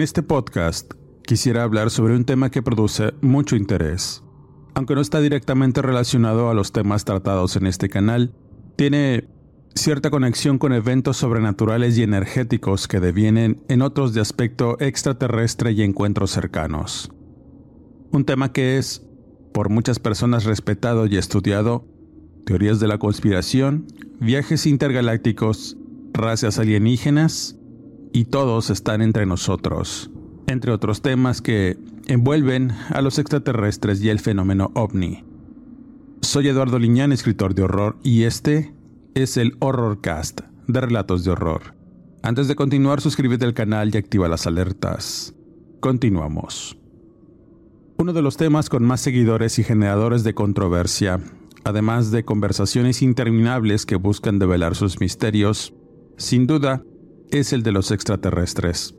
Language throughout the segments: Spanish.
En este podcast quisiera hablar sobre un tema que produce mucho interés. Aunque no está directamente relacionado a los temas tratados en este canal, tiene cierta conexión con eventos sobrenaturales y energéticos que devienen en otros de aspecto extraterrestre y encuentros cercanos. Un tema que es, por muchas personas respetado y estudiado, teorías de la conspiración, viajes intergalácticos, razas alienígenas y todos están entre nosotros, entre otros temas que envuelven a los extraterrestres y el fenómeno ovni. Soy Eduardo Liñán, escritor de horror, y este es el Horrorcast de Relatos de Horror. Antes de continuar, suscríbete al canal y activa las alertas. Continuamos. Uno de los temas con más seguidores y generadores de controversia, además de conversaciones interminables que buscan develar sus misterios, sin duda, es el de los extraterrestres.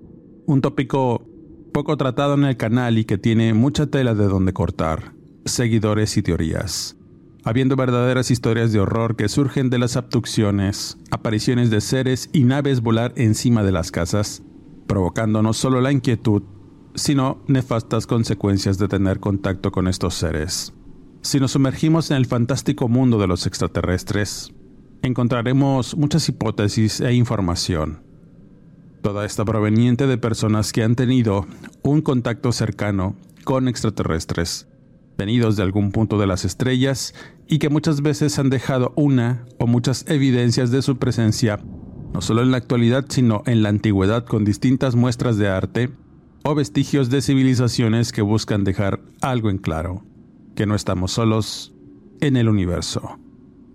Un tópico poco tratado en el canal y que tiene mucha tela de donde cortar, seguidores y teorías. Habiendo verdaderas historias de horror que surgen de las abducciones, apariciones de seres y naves volar encima de las casas, provocando no solo la inquietud, sino nefastas consecuencias de tener contacto con estos seres. Si nos sumergimos en el fantástico mundo de los extraterrestres, encontraremos muchas hipótesis e información Toda esta proveniente de personas que han tenido un contacto cercano con extraterrestres, venidos de algún punto de las estrellas y que muchas veces han dejado una o muchas evidencias de su presencia, no solo en la actualidad, sino en la antigüedad con distintas muestras de arte o vestigios de civilizaciones que buscan dejar algo en claro, que no estamos solos en el universo.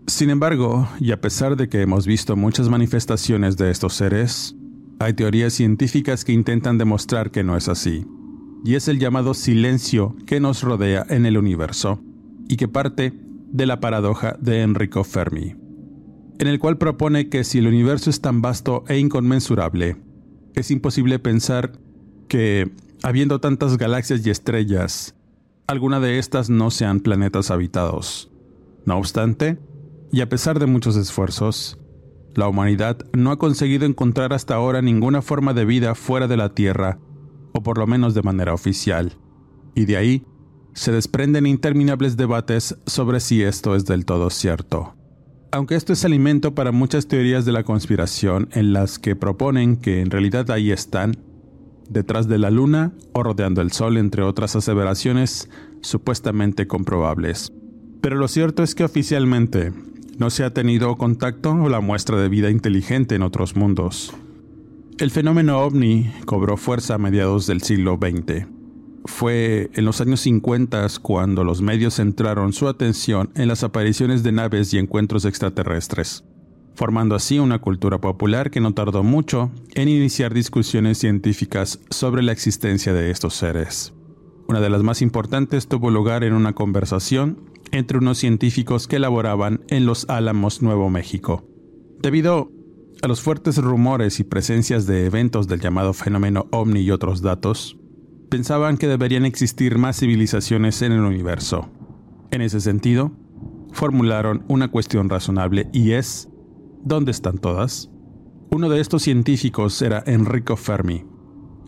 Sin embargo, y a pesar de que hemos visto muchas manifestaciones de estos seres, hay teorías científicas que intentan demostrar que no es así, y es el llamado silencio que nos rodea en el universo, y que parte de la paradoja de Enrico Fermi, en el cual propone que si el universo es tan vasto e inconmensurable, es imposible pensar que, habiendo tantas galaxias y estrellas, alguna de estas no sean planetas habitados. No obstante, y a pesar de muchos esfuerzos, la humanidad no ha conseguido encontrar hasta ahora ninguna forma de vida fuera de la Tierra, o por lo menos de manera oficial, y de ahí se desprenden interminables debates sobre si esto es del todo cierto. Aunque esto es alimento para muchas teorías de la conspiración en las que proponen que en realidad ahí están, detrás de la Luna o rodeando el Sol, entre otras aseveraciones supuestamente comprobables. Pero lo cierto es que oficialmente no se ha tenido contacto o la muestra de vida inteligente en otros mundos. El fenómeno ovni cobró fuerza a mediados del siglo XX. Fue en los años 50 cuando los medios centraron su atención en las apariciones de naves y encuentros extraterrestres, formando así una cultura popular que no tardó mucho en iniciar discusiones científicas sobre la existencia de estos seres. Una de las más importantes tuvo lugar en una conversación entre unos científicos que laboraban en Los Álamos, Nuevo México. Debido a los fuertes rumores y presencias de eventos del llamado fenómeno ovni y otros datos, pensaban que deberían existir más civilizaciones en el universo. En ese sentido, formularon una cuestión razonable y es, ¿dónde están todas? Uno de estos científicos era Enrico Fermi,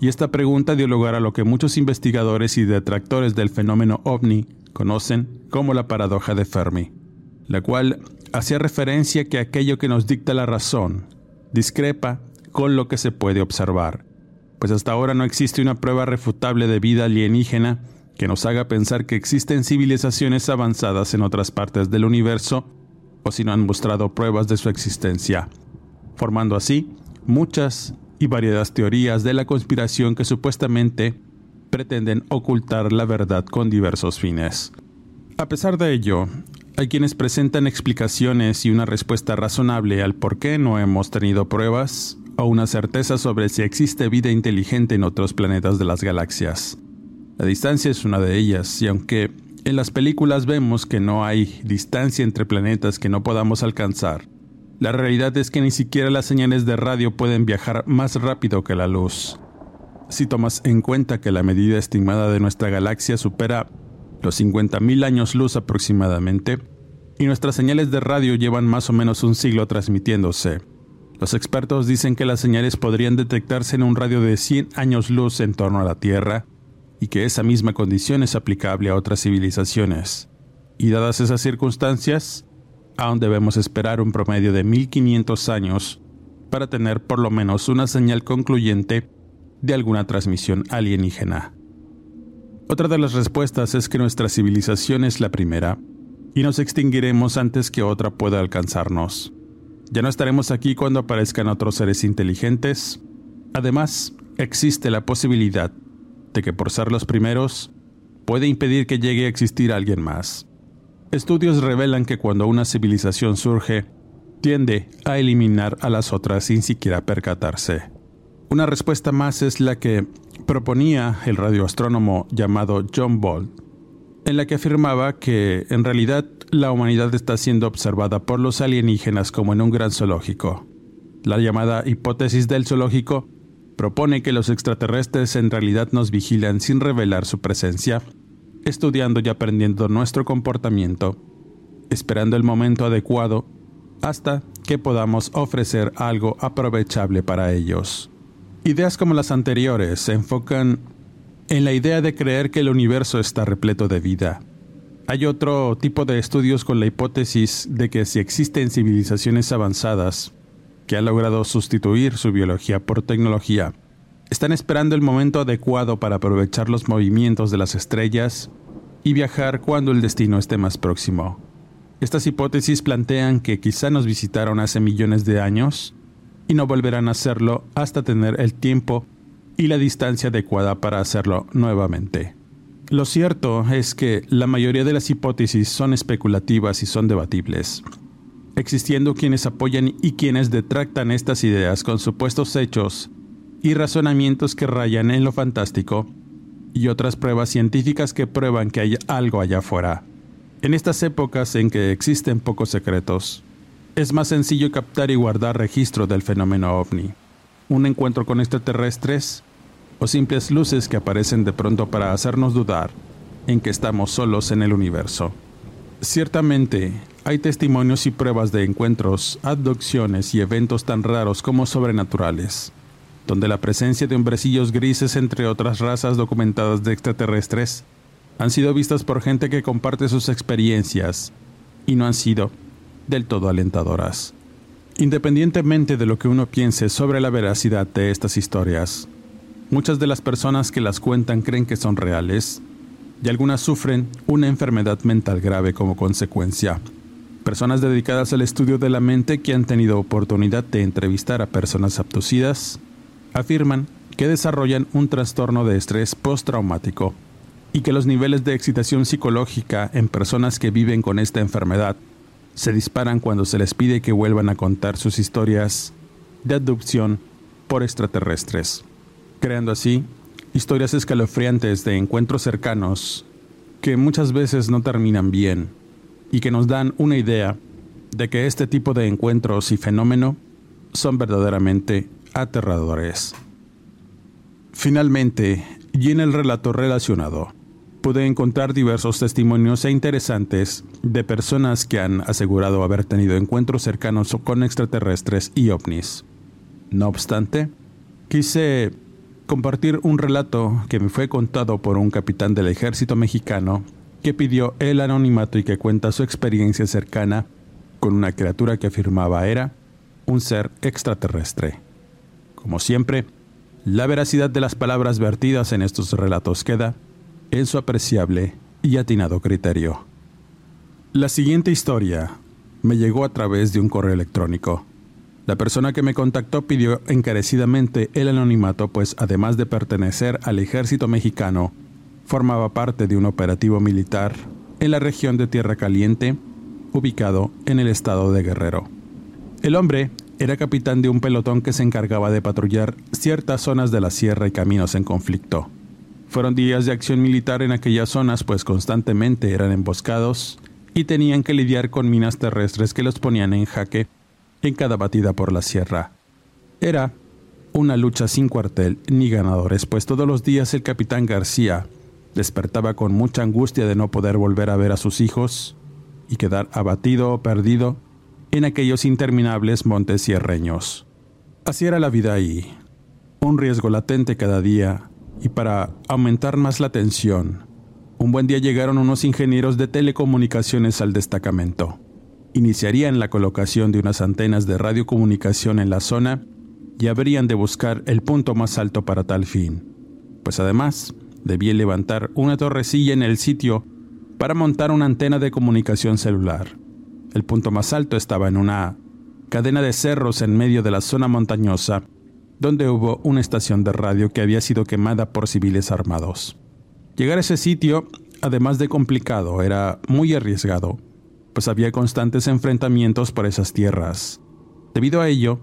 y esta pregunta dio lugar a lo que muchos investigadores y detractores del fenómeno ovni conocen como la paradoja de Fermi, la cual hacía referencia que aquello que nos dicta la razón discrepa con lo que se puede observar, pues hasta ahora no existe una prueba refutable de vida alienígena que nos haga pensar que existen civilizaciones avanzadas en otras partes del universo o si no han mostrado pruebas de su existencia, formando así muchas y variadas teorías de la conspiración que supuestamente pretenden ocultar la verdad con diversos fines. A pesar de ello, hay quienes presentan explicaciones y una respuesta razonable al por qué no hemos tenido pruebas o una certeza sobre si existe vida inteligente en otros planetas de las galaxias. La distancia es una de ellas, y aunque en las películas vemos que no hay distancia entre planetas que no podamos alcanzar, la realidad es que ni siquiera las señales de radio pueden viajar más rápido que la luz. Si tomas en cuenta que la medida estimada de nuestra galaxia supera los 50.000 años luz aproximadamente, y nuestras señales de radio llevan más o menos un siglo transmitiéndose, los expertos dicen que las señales podrían detectarse en un radio de 100 años luz en torno a la Tierra y que esa misma condición es aplicable a otras civilizaciones. Y dadas esas circunstancias, aún debemos esperar un promedio de 1500 años para tener por lo menos una señal concluyente de alguna transmisión alienígena. Otra de las respuestas es que nuestra civilización es la primera y nos extinguiremos antes que otra pueda alcanzarnos. Ya no estaremos aquí cuando aparezcan otros seres inteligentes. Además, existe la posibilidad de que por ser los primeros puede impedir que llegue a existir alguien más. Estudios revelan que cuando una civilización surge, tiende a eliminar a las otras sin siquiera percatarse. Una respuesta más es la que proponía el radioastrónomo llamado John Bolt, en la que afirmaba que en realidad la humanidad está siendo observada por los alienígenas como en un gran zoológico. La llamada hipótesis del zoológico propone que los extraterrestres en realidad nos vigilan sin revelar su presencia, estudiando y aprendiendo nuestro comportamiento, esperando el momento adecuado hasta que podamos ofrecer algo aprovechable para ellos. Ideas como las anteriores se enfocan en la idea de creer que el universo está repleto de vida. Hay otro tipo de estudios con la hipótesis de que si existen civilizaciones avanzadas, que ha logrado sustituir su biología por tecnología, están esperando el momento adecuado para aprovechar los movimientos de las estrellas y viajar cuando el destino esté más próximo. Estas hipótesis plantean que quizá nos visitaron hace millones de años y no volverán a hacerlo hasta tener el tiempo y la distancia adecuada para hacerlo nuevamente. Lo cierto es que la mayoría de las hipótesis son especulativas y son debatibles existiendo quienes apoyan y quienes detractan estas ideas con supuestos hechos y razonamientos que rayan en lo fantástico, y otras pruebas científicas que prueban que hay algo allá afuera. En estas épocas en que existen pocos secretos, es más sencillo captar y guardar registro del fenómeno ovni. Un encuentro con extraterrestres o simples luces que aparecen de pronto para hacernos dudar en que estamos solos en el universo. Ciertamente, hay testimonios y pruebas de encuentros, abducciones y eventos tan raros como sobrenaturales, donde la presencia de hombrecillos grises entre otras razas documentadas de extraterrestres han sido vistas por gente que comparte sus experiencias y no han sido del todo alentadoras. Independientemente de lo que uno piense sobre la veracidad de estas historias, muchas de las personas que las cuentan creen que son reales y algunas sufren una enfermedad mental grave como consecuencia personas dedicadas al estudio de la mente que han tenido oportunidad de entrevistar a personas abducidas afirman que desarrollan un trastorno de estrés postraumático y que los niveles de excitación psicológica en personas que viven con esta enfermedad se disparan cuando se les pide que vuelvan a contar sus historias de abducción por extraterrestres, creando así historias escalofriantes de encuentros cercanos que muchas veces no terminan bien y que nos dan una idea de que este tipo de encuentros y fenómeno son verdaderamente aterradores. Finalmente, y en el relato relacionado, pude encontrar diversos testimonios e interesantes de personas que han asegurado haber tenido encuentros cercanos con extraterrestres y ovnis. No obstante, quise compartir un relato que me fue contado por un capitán del ejército mexicano que pidió el anonimato y que cuenta su experiencia cercana con una criatura que afirmaba era un ser extraterrestre. Como siempre, la veracidad de las palabras vertidas en estos relatos queda en su apreciable y atinado criterio. La siguiente historia me llegó a través de un correo electrónico. La persona que me contactó pidió encarecidamente el anonimato, pues además de pertenecer al ejército mexicano, formaba parte de un operativo militar en la región de Tierra Caliente, ubicado en el estado de Guerrero. El hombre era capitán de un pelotón que se encargaba de patrullar ciertas zonas de la sierra y caminos en conflicto. Fueron días de acción militar en aquellas zonas, pues constantemente eran emboscados y tenían que lidiar con minas terrestres que los ponían en jaque en cada batida por la sierra. Era una lucha sin cuartel ni ganadores, pues todos los días el capitán García despertaba con mucha angustia de no poder volver a ver a sus hijos y quedar abatido o perdido en aquellos interminables montes sierreños. Así era la vida ahí, un riesgo latente cada día, y para aumentar más la tensión, un buen día llegaron unos ingenieros de telecomunicaciones al destacamento. Iniciarían la colocación de unas antenas de radiocomunicación en la zona y habrían de buscar el punto más alto para tal fin, pues además debían levantar una torrecilla en el sitio para montar una antena de comunicación celular. El punto más alto estaba en una cadena de cerros en medio de la zona montañosa, donde hubo una estación de radio que había sido quemada por civiles armados. Llegar a ese sitio, además de complicado, era muy arriesgado, pues había constantes enfrentamientos por esas tierras. Debido a ello,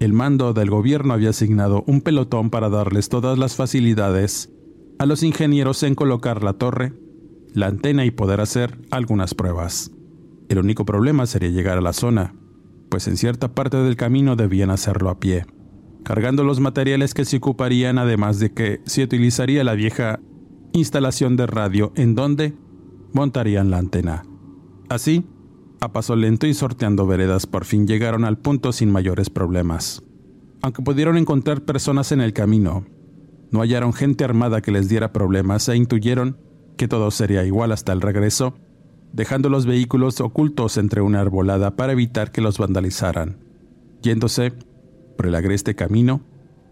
el mando del gobierno había asignado un pelotón para darles todas las facilidades a los ingenieros en colocar la torre, la antena y poder hacer algunas pruebas. El único problema sería llegar a la zona, pues en cierta parte del camino debían hacerlo a pie, cargando los materiales que se ocuparían además de que se utilizaría la vieja instalación de radio en donde montarían la antena. Así, a paso lento y sorteando veredas, por fin llegaron al punto sin mayores problemas. Aunque pudieron encontrar personas en el camino, no hallaron gente armada que les diera problemas e intuyeron que todo sería igual hasta el regreso, dejando los vehículos ocultos entre una arbolada para evitar que los vandalizaran. Yéndose por el agreste camino,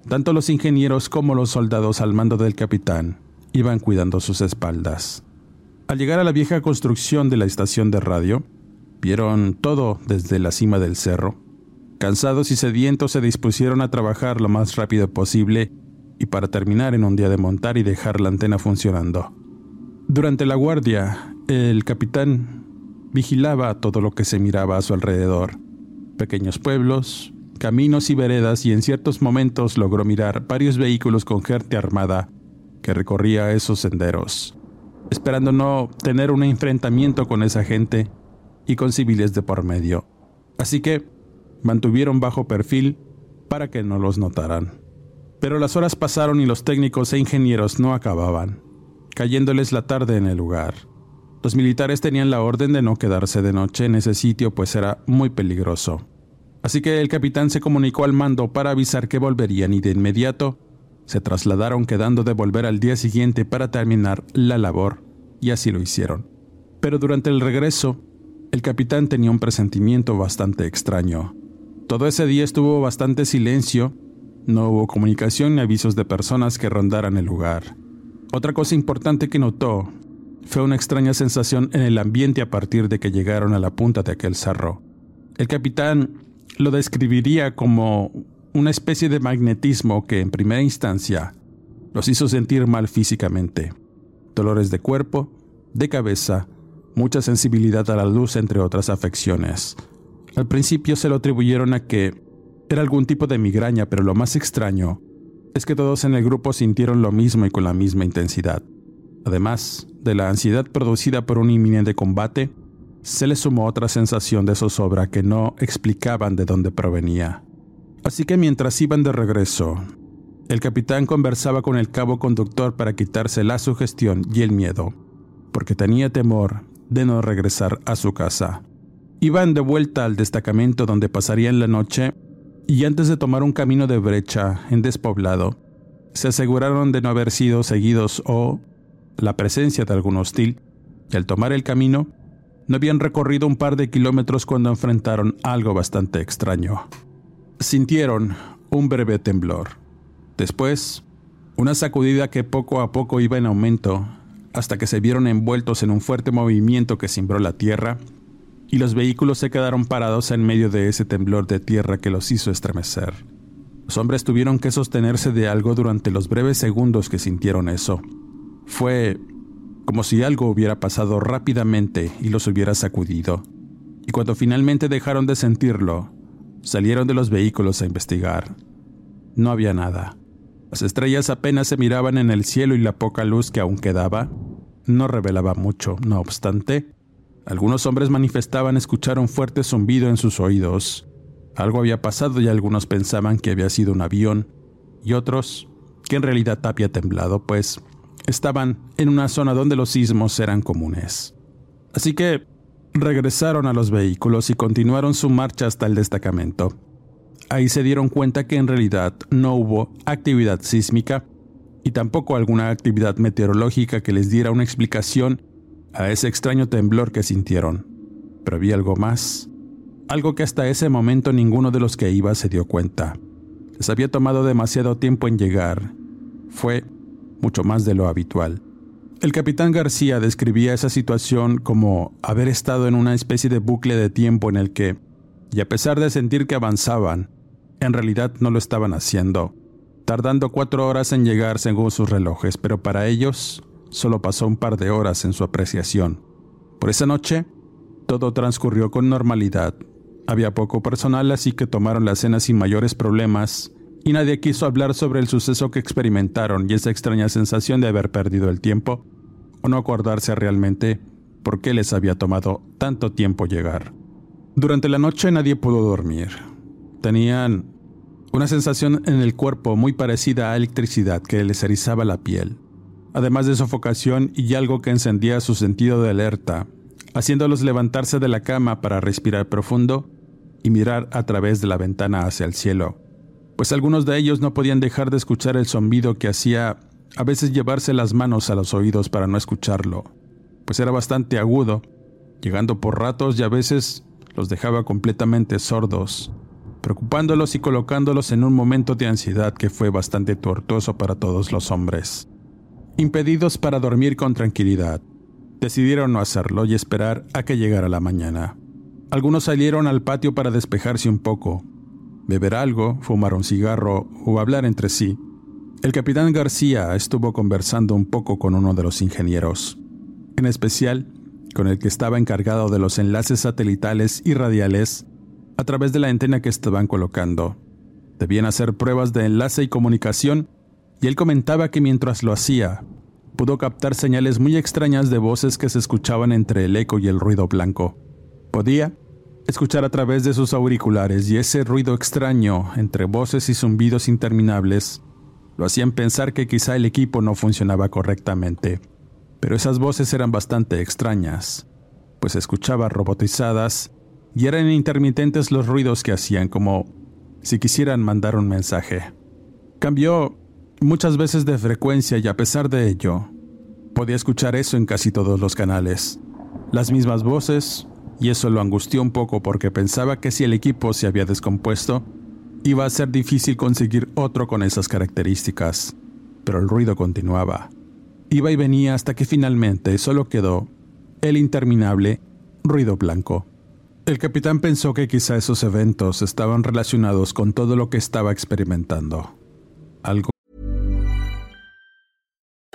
tanto los ingenieros como los soldados al mando del capitán iban cuidando sus espaldas. Al llegar a la vieja construcción de la estación de radio, vieron todo desde la cima del cerro. Cansados y sedientos se dispusieron a trabajar lo más rápido posible y para terminar en un día de montar y dejar la antena funcionando. Durante la guardia, el capitán vigilaba todo lo que se miraba a su alrededor. Pequeños pueblos, caminos y veredas y en ciertos momentos logró mirar varios vehículos con gente armada que recorría esos senderos esperando no tener un enfrentamiento con esa gente y con civiles de por medio. Así que mantuvieron bajo perfil para que no los notaran. Pero las horas pasaron y los técnicos e ingenieros no acababan, cayéndoles la tarde en el lugar. Los militares tenían la orden de no quedarse de noche en ese sitio pues era muy peligroso. Así que el capitán se comunicó al mando para avisar que volverían y de inmediato se trasladaron quedando de volver al día siguiente para terminar la labor, y así lo hicieron. Pero durante el regreso, el capitán tenía un presentimiento bastante extraño. Todo ese día estuvo bastante silencio, no hubo comunicación ni avisos de personas que rondaran el lugar. Otra cosa importante que notó fue una extraña sensación en el ambiente a partir de que llegaron a la punta de aquel cerro. El capitán lo describiría como una especie de magnetismo que en primera instancia los hizo sentir mal físicamente. Dolores de cuerpo, de cabeza, mucha sensibilidad a la luz, entre otras afecciones. Al principio se lo atribuyeron a que era algún tipo de migraña, pero lo más extraño es que todos en el grupo sintieron lo mismo y con la misma intensidad. Además de la ansiedad producida por un inminente combate, se le sumó otra sensación de zozobra que no explicaban de dónde provenía. Así que mientras iban de regreso, el capitán conversaba con el cabo conductor para quitarse la sugestión y el miedo, porque tenía temor de no regresar a su casa. Iban de vuelta al destacamento donde pasarían la noche y antes de tomar un camino de brecha en despoblado, se aseguraron de no haber sido seguidos o la presencia de algún hostil, y al tomar el camino, no habían recorrido un par de kilómetros cuando enfrentaron algo bastante extraño. Sintieron un breve temblor. Después, una sacudida que poco a poco iba en aumento hasta que se vieron envueltos en un fuerte movimiento que cimbró la tierra y los vehículos se quedaron parados en medio de ese temblor de tierra que los hizo estremecer. Los hombres tuvieron que sostenerse de algo durante los breves segundos que sintieron eso. Fue como si algo hubiera pasado rápidamente y los hubiera sacudido. Y cuando finalmente dejaron de sentirlo, salieron de los vehículos a investigar. No había nada. Las estrellas apenas se miraban en el cielo y la poca luz que aún quedaba no revelaba mucho. No obstante, algunos hombres manifestaban escuchar un fuerte zumbido en sus oídos. Algo había pasado y algunos pensaban que había sido un avión y otros que en realidad había temblado, pues estaban en una zona donde los sismos eran comunes. Así que regresaron a los vehículos y continuaron su marcha hasta el destacamento. Ahí se dieron cuenta que en realidad no hubo actividad sísmica y tampoco alguna actividad meteorológica que les diera una explicación a ese extraño temblor que sintieron. Pero había algo más, algo que hasta ese momento ninguno de los que iba se dio cuenta. Les había tomado demasiado tiempo en llegar. Fue mucho más de lo habitual. El capitán García describía esa situación como haber estado en una especie de bucle de tiempo en el que, y a pesar de sentir que avanzaban, en realidad no lo estaban haciendo, tardando cuatro horas en llegar según sus relojes, pero para ellos solo pasó un par de horas en su apreciación. Por esa noche, todo transcurrió con normalidad. Había poco personal, así que tomaron la cena sin mayores problemas y nadie quiso hablar sobre el suceso que experimentaron y esa extraña sensación de haber perdido el tiempo o no acordarse realmente por qué les había tomado tanto tiempo llegar. Durante la noche nadie pudo dormir. Tenían una sensación en el cuerpo muy parecida a electricidad que les erizaba la piel, además de sofocación y algo que encendía su sentido de alerta, haciéndolos levantarse de la cama para respirar profundo y mirar a través de la ventana hacia el cielo pues algunos de ellos no podían dejar de escuchar el zumbido que hacía a veces llevarse las manos a los oídos para no escucharlo, pues era bastante agudo, llegando por ratos y a veces los dejaba completamente sordos, preocupándolos y colocándolos en un momento de ansiedad que fue bastante tortuoso para todos los hombres. Impedidos para dormir con tranquilidad, decidieron no hacerlo y esperar a que llegara la mañana. Algunos salieron al patio para despejarse un poco, beber algo, fumar un cigarro o hablar entre sí. El capitán García estuvo conversando un poco con uno de los ingenieros, en especial con el que estaba encargado de los enlaces satelitales y radiales a través de la antena que estaban colocando. Debían hacer pruebas de enlace y comunicación, y él comentaba que mientras lo hacía, pudo captar señales muy extrañas de voces que se escuchaban entre el eco y el ruido blanco. Podía escuchar a través de sus auriculares y ese ruido extraño entre voces y zumbidos interminables lo hacían pensar que quizá el equipo no funcionaba correctamente. Pero esas voces eran bastante extrañas, pues escuchaba robotizadas y eran intermitentes los ruidos que hacían como si quisieran mandar un mensaje. Cambió muchas veces de frecuencia y a pesar de ello, podía escuchar eso en casi todos los canales. Las mismas voces, y eso lo angustió un poco porque pensaba que si el equipo se había descompuesto, iba a ser difícil conseguir otro con esas características. Pero el ruido continuaba. Iba y venía hasta que finalmente solo quedó el interminable ruido blanco. El capitán pensó que quizá esos eventos estaban relacionados con todo lo que estaba experimentando. Algo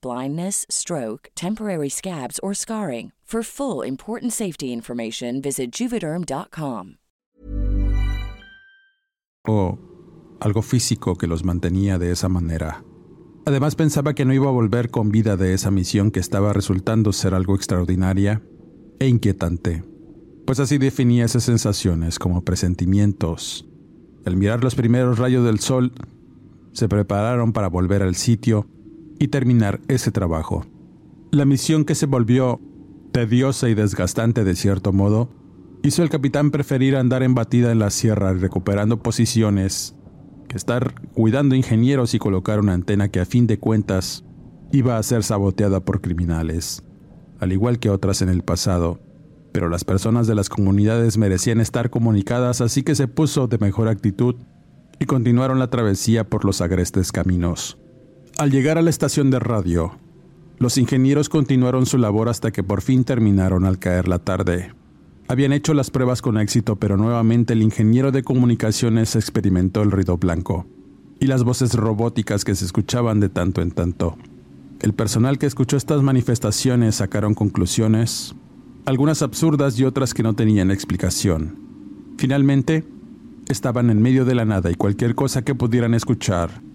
blindness, stroke, temporary scabs, or scarring. For full important safety information, visit juvederm.com. O algo físico que los mantenía de esa manera. Además pensaba que no iba a volver con vida de esa misión que estaba resultando ser algo extraordinaria e inquietante, pues así definía esas sensaciones como presentimientos. Al mirar los primeros rayos del sol, se prepararon para volver al sitio y terminar ese trabajo. La misión que se volvió tediosa y desgastante de cierto modo, hizo al capitán preferir andar en batida en la sierra recuperando posiciones que estar cuidando ingenieros y colocar una antena que a fin de cuentas iba a ser saboteada por criminales, al igual que otras en el pasado. Pero las personas de las comunidades merecían estar comunicadas, así que se puso de mejor actitud y continuaron la travesía por los agrestes caminos. Al llegar a la estación de radio, los ingenieros continuaron su labor hasta que por fin terminaron al caer la tarde. Habían hecho las pruebas con éxito, pero nuevamente el ingeniero de comunicaciones experimentó el ruido blanco y las voces robóticas que se escuchaban de tanto en tanto. El personal que escuchó estas manifestaciones sacaron conclusiones, algunas absurdas y otras que no tenían explicación. Finalmente, estaban en medio de la nada y cualquier cosa que pudieran escuchar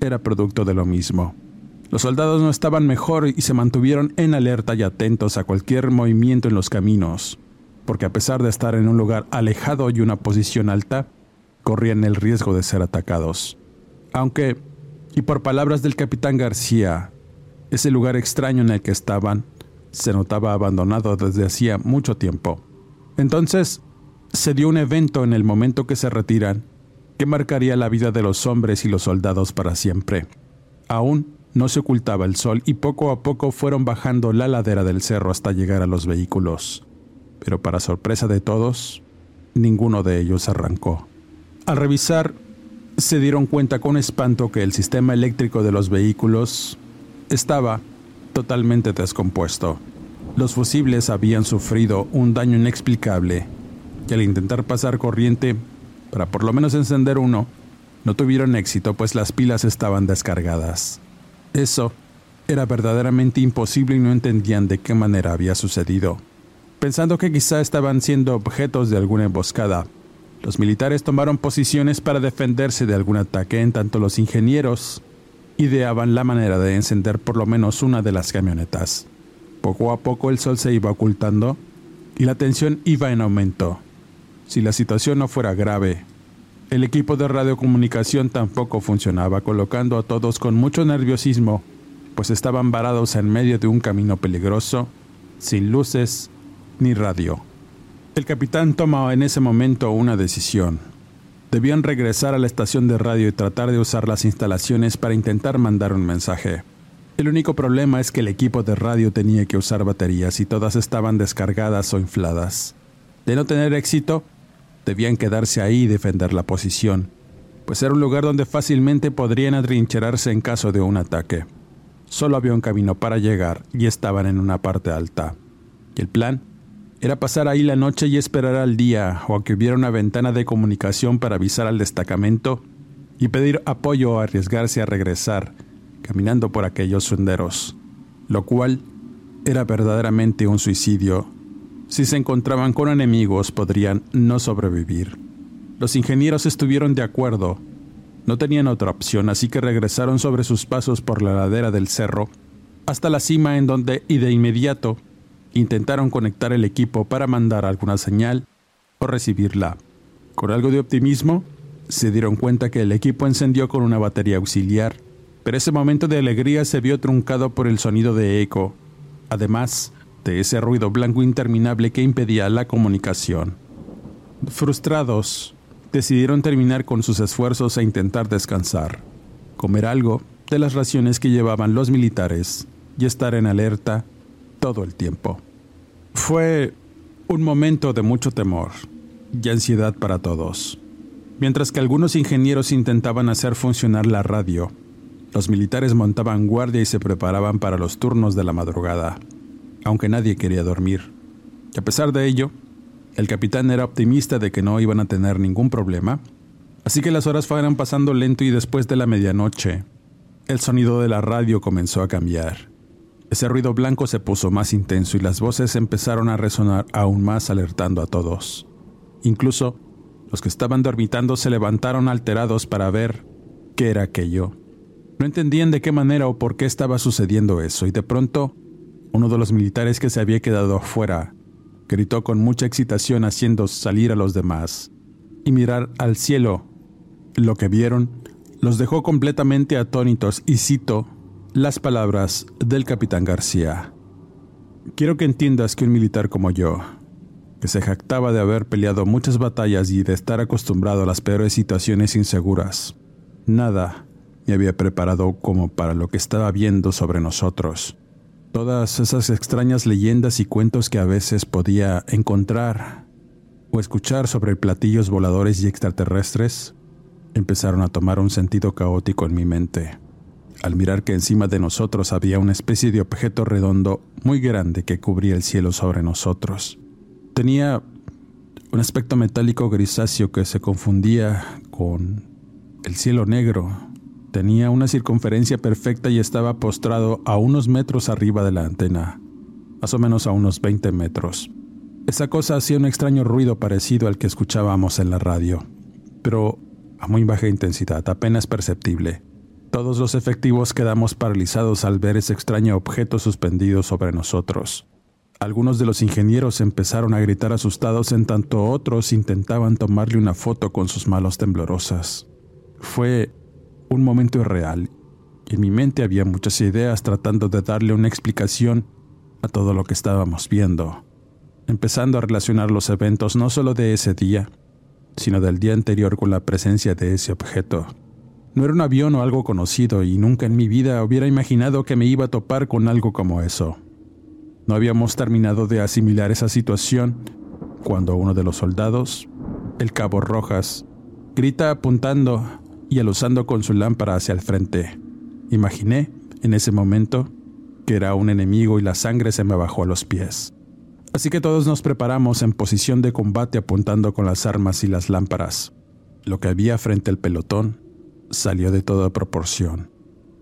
era producto de lo mismo. Los soldados no estaban mejor y se mantuvieron en alerta y atentos a cualquier movimiento en los caminos, porque a pesar de estar en un lugar alejado y una posición alta, corrían el riesgo de ser atacados. Aunque, y por palabras del capitán García, ese lugar extraño en el que estaban se notaba abandonado desde hacía mucho tiempo. Entonces, se dio un evento en el momento que se retiran que marcaría la vida de los hombres y los soldados para siempre. Aún no se ocultaba el sol y poco a poco fueron bajando la ladera del cerro hasta llegar a los vehículos. Pero para sorpresa de todos, ninguno de ellos arrancó. Al revisar, se dieron cuenta con espanto que el sistema eléctrico de los vehículos estaba totalmente descompuesto. Los fusibles habían sufrido un daño inexplicable y al intentar pasar corriente para por lo menos encender uno, no tuvieron éxito pues las pilas estaban descargadas. Eso era verdaderamente imposible y no entendían de qué manera había sucedido. Pensando que quizá estaban siendo objetos de alguna emboscada, los militares tomaron posiciones para defenderse de algún ataque en tanto los ingenieros ideaban la manera de encender por lo menos una de las camionetas. Poco a poco el sol se iba ocultando y la tensión iba en aumento. Si la situación no fuera grave, el equipo de radiocomunicación tampoco funcionaba, colocando a todos con mucho nerviosismo, pues estaban varados en medio de un camino peligroso, sin luces ni radio. El capitán tomó en ese momento una decisión. Debían regresar a la estación de radio y tratar de usar las instalaciones para intentar mandar un mensaje. El único problema es que el equipo de radio tenía que usar baterías y todas estaban descargadas o infladas. De no tener éxito, Debían quedarse ahí y defender la posición, pues era un lugar donde fácilmente podrían atrincherarse en caso de un ataque. Solo había un camino para llegar y estaban en una parte alta. Y el plan era pasar ahí la noche y esperar al día o a que hubiera una ventana de comunicación para avisar al destacamento y pedir apoyo o arriesgarse a regresar caminando por aquellos senderos, lo cual era verdaderamente un suicidio si se encontraban con enemigos podrían no sobrevivir. Los ingenieros estuvieron de acuerdo. No tenían otra opción, así que regresaron sobre sus pasos por la ladera del cerro hasta la cima en donde y de inmediato intentaron conectar el equipo para mandar alguna señal o recibirla. Con algo de optimismo, se dieron cuenta que el equipo encendió con una batería auxiliar, pero ese momento de alegría se vio truncado por el sonido de eco, además ese ruido blanco interminable que impedía la comunicación. Frustrados, decidieron terminar con sus esfuerzos e intentar descansar, comer algo de las raciones que llevaban los militares y estar en alerta todo el tiempo. Fue un momento de mucho temor y ansiedad para todos. Mientras que algunos ingenieros intentaban hacer funcionar la radio, los militares montaban guardia y se preparaban para los turnos de la madrugada, aunque nadie quería dormir. A pesar de ello, el capitán era optimista de que no iban a tener ningún problema, así que las horas fueron pasando lento y después de la medianoche, el sonido de la radio comenzó a cambiar. Ese ruido blanco se puso más intenso y las voces empezaron a resonar aún más alertando a todos. Incluso los que estaban dormitando se levantaron alterados para ver qué era aquello. No entendían de qué manera o por qué estaba sucediendo eso y de pronto uno de los militares que se había quedado afuera gritó con mucha excitación haciendo salir a los demás y mirar al cielo. Lo que vieron los dejó completamente atónitos y cito las palabras del capitán García. Quiero que entiendas que un militar como yo, que se jactaba de haber peleado muchas batallas y de estar acostumbrado a las peores situaciones inseguras, nada me había preparado como para lo que estaba viendo sobre nosotros. Todas esas extrañas leyendas y cuentos que a veces podía encontrar o escuchar sobre platillos voladores y extraterrestres empezaron a tomar un sentido caótico en mi mente al mirar que encima de nosotros había una especie de objeto redondo muy grande que cubría el cielo sobre nosotros. Tenía un aspecto metálico grisáceo que se confundía con el cielo negro. Tenía una circunferencia perfecta y estaba postrado a unos metros arriba de la antena, más o menos a unos 20 metros. Esa cosa hacía un extraño ruido parecido al que escuchábamos en la radio, pero a muy baja intensidad, apenas perceptible. Todos los efectivos quedamos paralizados al ver ese extraño objeto suspendido sobre nosotros. Algunos de los ingenieros empezaron a gritar asustados en tanto otros intentaban tomarle una foto con sus manos temblorosas. Fue un momento irreal. En mi mente había muchas ideas tratando de darle una explicación a todo lo que estábamos viendo, empezando a relacionar los eventos no solo de ese día, sino del día anterior con la presencia de ese objeto. No era un avión o algo conocido y nunca en mi vida hubiera imaginado que me iba a topar con algo como eso. No habíamos terminado de asimilar esa situación cuando uno de los soldados, el cabo Rojas, grita apuntando y alusando con su lámpara hacia el frente. Imaginé, en ese momento, que era un enemigo y la sangre se me bajó a los pies. Así que todos nos preparamos en posición de combate apuntando con las armas y las lámparas. Lo que había frente al pelotón salió de toda proporción.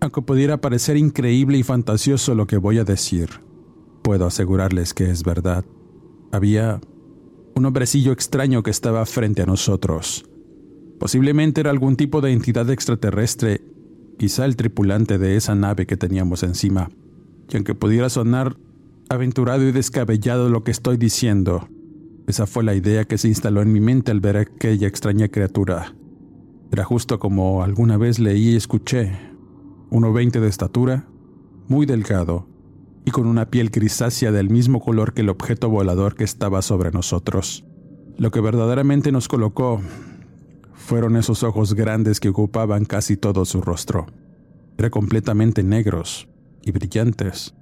Aunque pudiera parecer increíble y fantasioso lo que voy a decir, puedo asegurarles que es verdad. Había un hombrecillo extraño que estaba frente a nosotros. Posiblemente era algún tipo de entidad extraterrestre, quizá el tripulante de esa nave que teníamos encima. Y aunque pudiera sonar aventurado y descabellado lo que estoy diciendo, esa fue la idea que se instaló en mi mente al ver a aquella extraña criatura. Era justo como alguna vez leí y escuché. 1,20 de estatura, muy delgado y con una piel grisácea del mismo color que el objeto volador que estaba sobre nosotros. Lo que verdaderamente nos colocó fueron esos ojos grandes que ocupaban casi todo su rostro. Eran completamente negros y brillantes.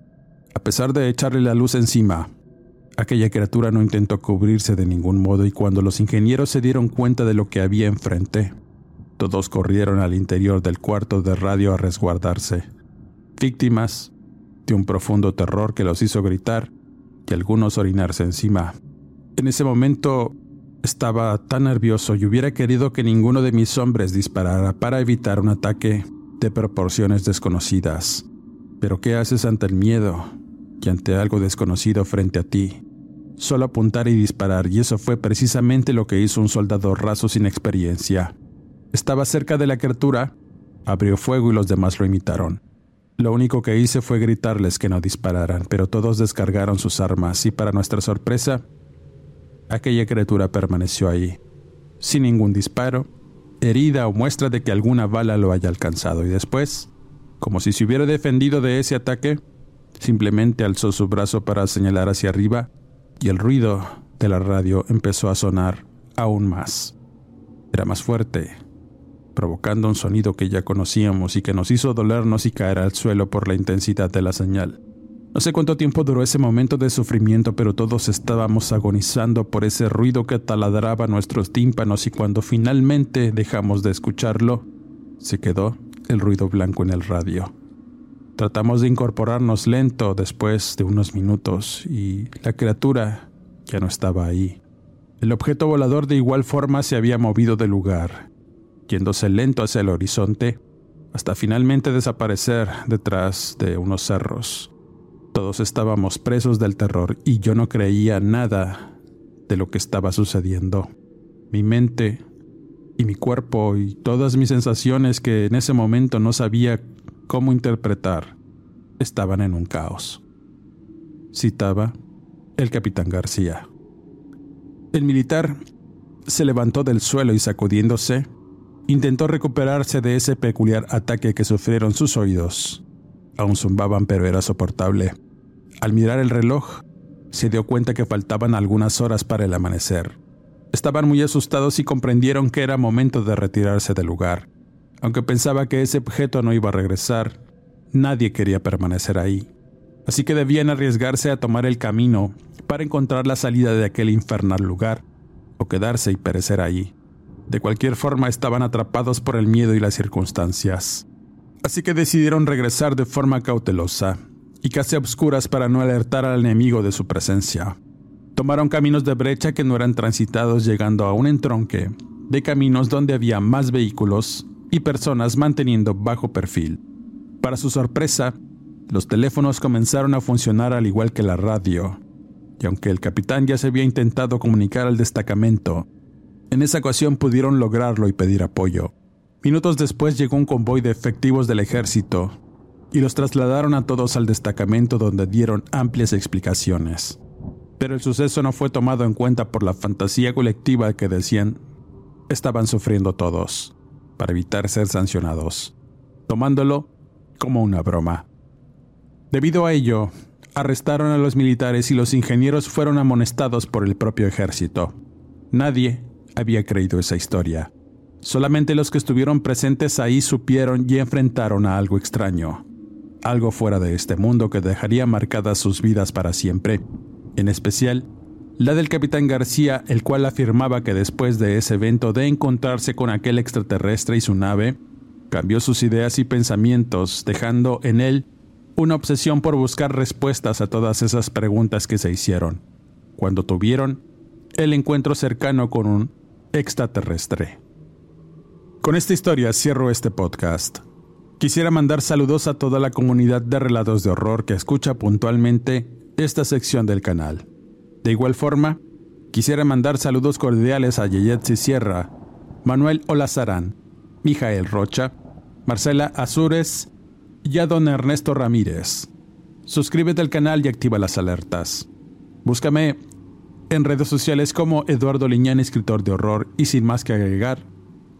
A pesar de echarle la luz encima, aquella criatura no intentó cubrirse de ningún modo y cuando los ingenieros se dieron cuenta de lo que había enfrente, todos corrieron al interior del cuarto de radio a resguardarse, víctimas de un profundo terror que los hizo gritar y algunos orinarse encima. En ese momento estaba tan nervioso y hubiera querido que ninguno de mis hombres disparara para evitar un ataque de proporciones desconocidas. Pero ¿qué haces ante el miedo y ante algo desconocido frente a ti? solo apuntar y disparar, y eso fue precisamente lo que hizo un soldado raso sin experiencia. Estaba cerca de la criatura, abrió fuego y los demás lo imitaron. Lo único que hice fue gritarles que no dispararan, pero todos descargaron sus armas y para nuestra sorpresa, aquella criatura permaneció ahí, sin ningún disparo, herida o muestra de que alguna bala lo haya alcanzado y después, como si se hubiera defendido de ese ataque, simplemente alzó su brazo para señalar hacia arriba y el ruido de la radio empezó a sonar aún más. Era más fuerte, provocando un sonido que ya conocíamos y que nos hizo dolernos y caer al suelo por la intensidad de la señal. No sé cuánto tiempo duró ese momento de sufrimiento, pero todos estábamos agonizando por ese ruido que taladraba nuestros tímpanos y cuando finalmente dejamos de escucharlo, se quedó el ruido blanco en el radio. Tratamos de incorporarnos lento después de unos minutos y la criatura ya no estaba ahí. El objeto volador de igual forma se había movido de lugar, yéndose lento hacia el horizonte, hasta finalmente desaparecer detrás de unos cerros. Todos estábamos presos del terror y yo no creía nada de lo que estaba sucediendo. Mi mente y mi cuerpo y todas mis sensaciones que en ese momento no sabía cómo interpretar estaban en un caos. Citaba el capitán García. El militar se levantó del suelo y sacudiéndose, intentó recuperarse de ese peculiar ataque que sufrieron sus oídos. Aún zumbaban, pero era soportable. Al mirar el reloj, se dio cuenta que faltaban algunas horas para el amanecer. Estaban muy asustados y comprendieron que era momento de retirarse del lugar. Aunque pensaba que ese objeto no iba a regresar, nadie quería permanecer ahí. Así que debían arriesgarse a tomar el camino para encontrar la salida de aquel infernal lugar, o quedarse y perecer ahí. De cualquier forma estaban atrapados por el miedo y las circunstancias. Así que decidieron regresar de forma cautelosa, y casi obscuras para no alertar al enemigo de su presencia. Tomaron caminos de brecha que no eran transitados llegando a un entronque de caminos donde había más vehículos y personas manteniendo bajo perfil. Para su sorpresa, los teléfonos comenzaron a funcionar al igual que la radio, y aunque el capitán ya se había intentado comunicar al destacamento, en esa ocasión pudieron lograrlo y pedir apoyo. Minutos después llegó un convoy de efectivos del ejército y los trasladaron a todos al destacamento donde dieron amplias explicaciones. Pero el suceso no fue tomado en cuenta por la fantasía colectiva que decían estaban sufriendo todos, para evitar ser sancionados, tomándolo como una broma. Debido a ello, arrestaron a los militares y los ingenieros fueron amonestados por el propio ejército. Nadie había creído esa historia. Solamente los que estuvieron presentes ahí supieron y enfrentaron a algo extraño algo fuera de este mundo que dejaría marcadas sus vidas para siempre, en especial la del capitán García, el cual afirmaba que después de ese evento de encontrarse con aquel extraterrestre y su nave, cambió sus ideas y pensamientos, dejando en él una obsesión por buscar respuestas a todas esas preguntas que se hicieron, cuando tuvieron el encuentro cercano con un extraterrestre. Con esta historia cierro este podcast. Quisiera mandar saludos a toda la comunidad de relatos de horror que escucha puntualmente esta sección del canal. De igual forma, quisiera mandar saludos cordiales a Yeyetsi Sierra, Manuel Olazarán, Mijael Rocha, Marcela Azures y a don Ernesto Ramírez. Suscríbete al canal y activa las alertas. Búscame en redes sociales como Eduardo Liñán, escritor de horror, y sin más que agregar,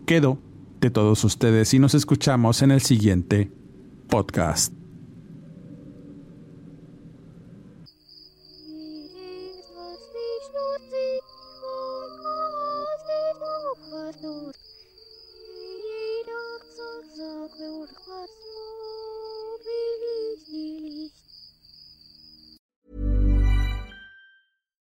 quedo de todos ustedes y nos escuchamos en el siguiente podcast.